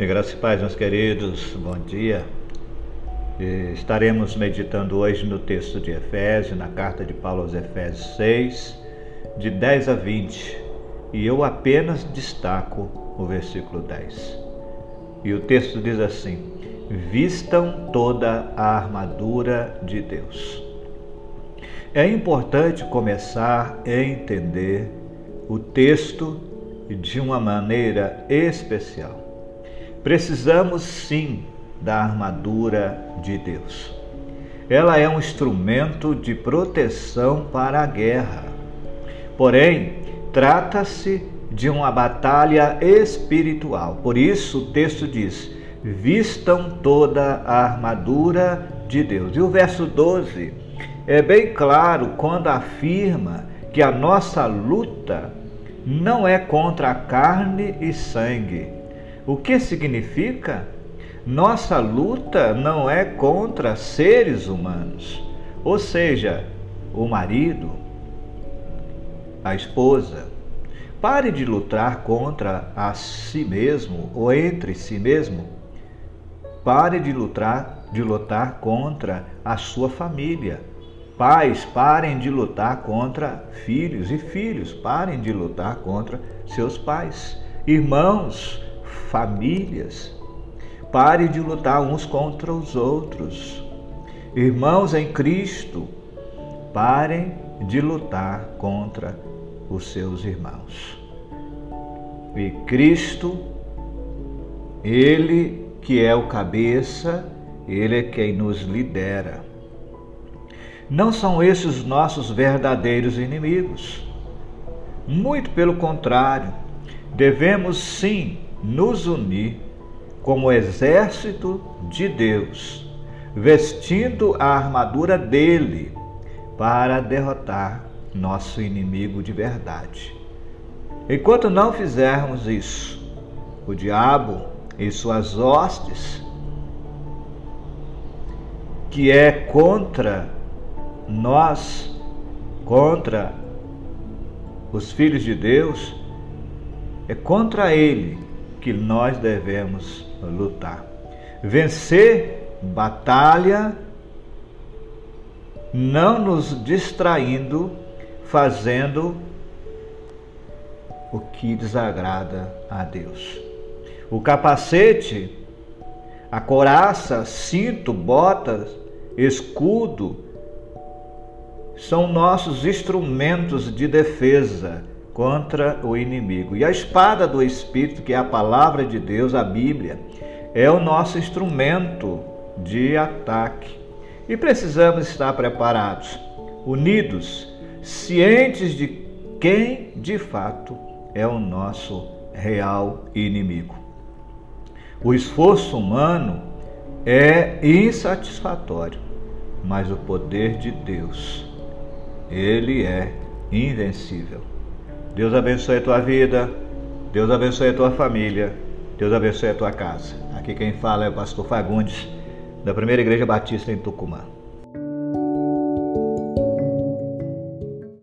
E graças e paz, meus queridos, bom dia. Estaremos meditando hoje no texto de Efésios, na carta de Paulo aos Efésios 6, de 10 a 20. E eu apenas destaco o versículo 10. E o texto diz assim: Vistam toda a armadura de Deus. É importante começar a entender o texto de uma maneira especial. Precisamos sim da armadura de Deus. Ela é um instrumento de proteção para a guerra. Porém, trata-se de uma batalha espiritual. Por isso o texto diz: vistam toda a armadura de Deus. E o verso 12 é bem claro quando afirma que a nossa luta não é contra a carne e sangue, o que significa? Nossa luta não é contra seres humanos, ou seja, o marido, a esposa. Pare de lutar contra a si mesmo ou entre si mesmo. Pare de lutar, de lutar contra a sua família. Pais, parem de lutar contra filhos e filhos, parem de lutar contra seus pais. Irmãos, famílias. Pare de lutar uns contra os outros. Irmãos em Cristo, parem de lutar contra os seus irmãos. E Cristo, Ele que é o cabeça, Ele é quem nos lidera. Não são esses nossos verdadeiros inimigos. Muito pelo contrário, devemos sim nos unir como exército de Deus, vestindo a armadura dele para derrotar nosso inimigo de verdade. Enquanto não fizermos isso, o diabo e suas hostes, que é contra nós, contra os filhos de Deus, é contra ele que nós devemos lutar. Vencer batalha não nos distraindo, fazendo o que desagrada a Deus. O capacete, a coraça, cinto, botas, escudo são nossos instrumentos de defesa contra o inimigo. E a espada do Espírito, que é a palavra de Deus, a Bíblia, é o nosso instrumento de ataque. E precisamos estar preparados, unidos, cientes de quem de fato é o nosso real inimigo. O esforço humano é insatisfatório, mas o poder de Deus, ele é invencível. Deus abençoe a tua vida, Deus abençoe a tua família, Deus abençoe a tua casa. Aqui quem fala é o pastor Fagundes, da Primeira Igreja Batista em Tucumã.